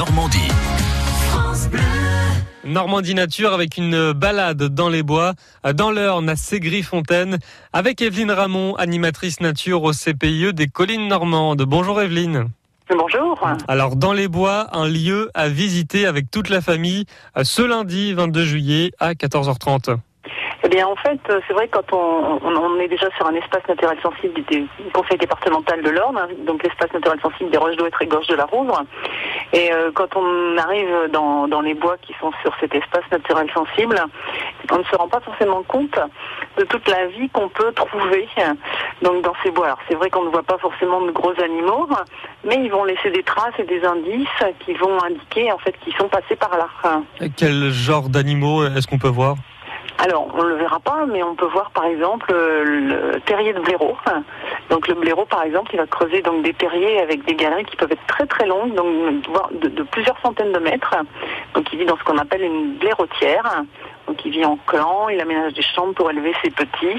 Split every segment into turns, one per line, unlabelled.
Normandie.
Normandie Nature avec une balade dans les bois, dans l'Eurne à Ségry-Fontaine, avec Evelyne Ramon, animatrice nature au CPIE des collines normandes. Bonjour Evelyne.
Bonjour.
Alors dans les bois, un lieu à visiter avec toute la famille ce lundi 22 juillet à 14h30.
Eh bien, en fait, c'est vrai quand on, on, est déjà sur un espace naturel sensible du conseil départemental de l'Orne, hein, donc l'espace naturel sensible des Roches d'Ouêtre et Gorge de la Rouvre, et euh, quand on arrive dans, dans les bois qui sont sur cet espace naturel sensible, on ne se rend pas forcément compte de toute la vie qu'on peut trouver donc dans ces bois. Alors c'est vrai qu'on ne voit pas forcément de gros animaux, mais ils vont laisser des traces et des indices qui vont indiquer en fait qu'ils sont passés par là.
Quel genre d'animaux est-ce qu'on peut voir?
Alors, on ne le verra pas, mais on peut voir par exemple le terrier de blaireau. Donc le blaireau, par exemple, il va creuser donc des terriers avec des galeries qui peuvent être très très longues, donc de, de plusieurs centaines de mètres. Donc il vit dans ce qu'on appelle une blairotière. Donc il vit en clan, il aménage des chambres pour élever ses petits.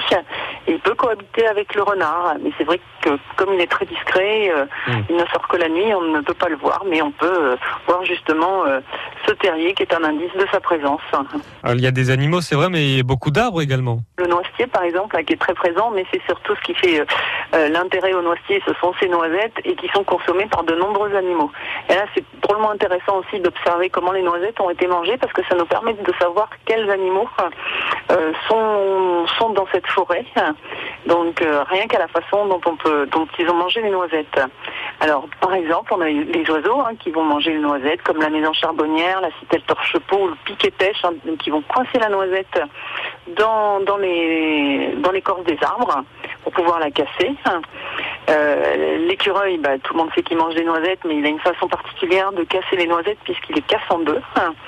Et il peut cohabiter avec le renard. Mais c'est vrai que comme il est très discret, euh, hmm. il ne sort que la nuit, on ne peut pas le voir, mais on peut euh, voir justement euh, ce terrier qui est un indice de sa présence.
Alors, il y a des animaux, c'est vrai, mais il y a beaucoup d'arbres également.
Par exemple, qui est très présent, mais c'est surtout ce qui fait l'intérêt au noisetier, ce sont ces noisettes et qui sont consommées par de nombreux animaux. Et là, c'est drôlement intéressant aussi d'observer comment les noisettes ont été mangées parce que ça nous permet de savoir quels animaux euh, sont, dans cette forêt. Donc euh, rien qu'à la façon dont ils ont mangé les noisettes. Alors par exemple, on a les oiseaux hein, qui vont manger les noisettes, comme la maison charbonnière, la citelle torche-peau ou le piquet pêche, hein, qui vont coincer la noisette dans, dans les dans l'écorce des arbres pour pouvoir la casser. Euh, l'écureuil, bah, tout le monde sait qu'il mange des noisettes, mais il a une façon particulière de casser les noisettes puisqu'il les casse en deux.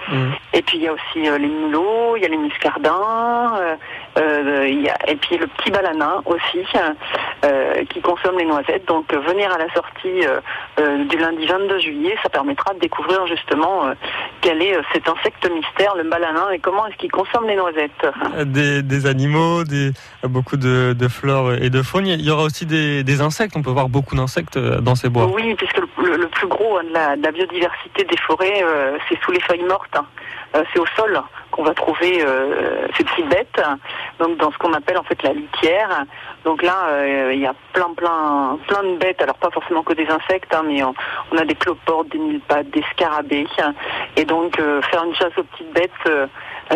Mmh. Et puis il y a aussi euh, les mulots, il y a les muscardins, euh, il y a, et puis le petit balanin aussi qui consomme les noisettes. Donc venir à la sortie du lundi 22 juillet, ça permettra de découvrir justement quel est cet insecte mystère, le balanin, et comment est-ce qu'il consomme les noisettes.
Des, animaux, des, beaucoup de, de flore et de faune. Il y aura aussi des insectes on peut voir beaucoup d'insectes euh, dans ces bois.
Oui, puisque le, plus gros hein, de la, biodiversité des forêts, euh, c'est sous les feuilles mortes. Hein. Euh, c'est au sol qu'on va trouver ces petites bêtes, donc dans ce qu'on appelle en fait la litière. Donc là, il y a plein, plein, plein de bêtes. Alors pas forcément que des insectes, hein, mais on, a des cloportes, des mille-pattes, des scarabées. Et donc faire une chasse aux petites bêtes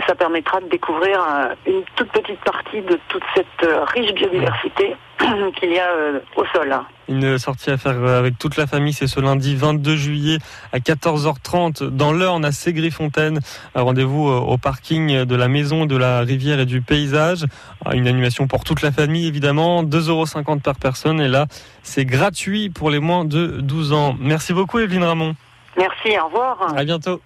ça permettra de découvrir une toute petite partie de toute cette riche biodiversité qu'il y a euh, au sol.
Une sortie à faire euh, avec toute la famille, c'est ce lundi 22 juillet à 14h30 dans l'Eurne à Ségry-Fontaine. Rendez-vous euh, au parking de la maison de la rivière et du paysage. Une animation pour toute la famille évidemment, 2,50 euros par personne et là c'est gratuit pour les moins de 12 ans. Merci beaucoup Evelyne Ramon.
Merci, au revoir.
À bientôt.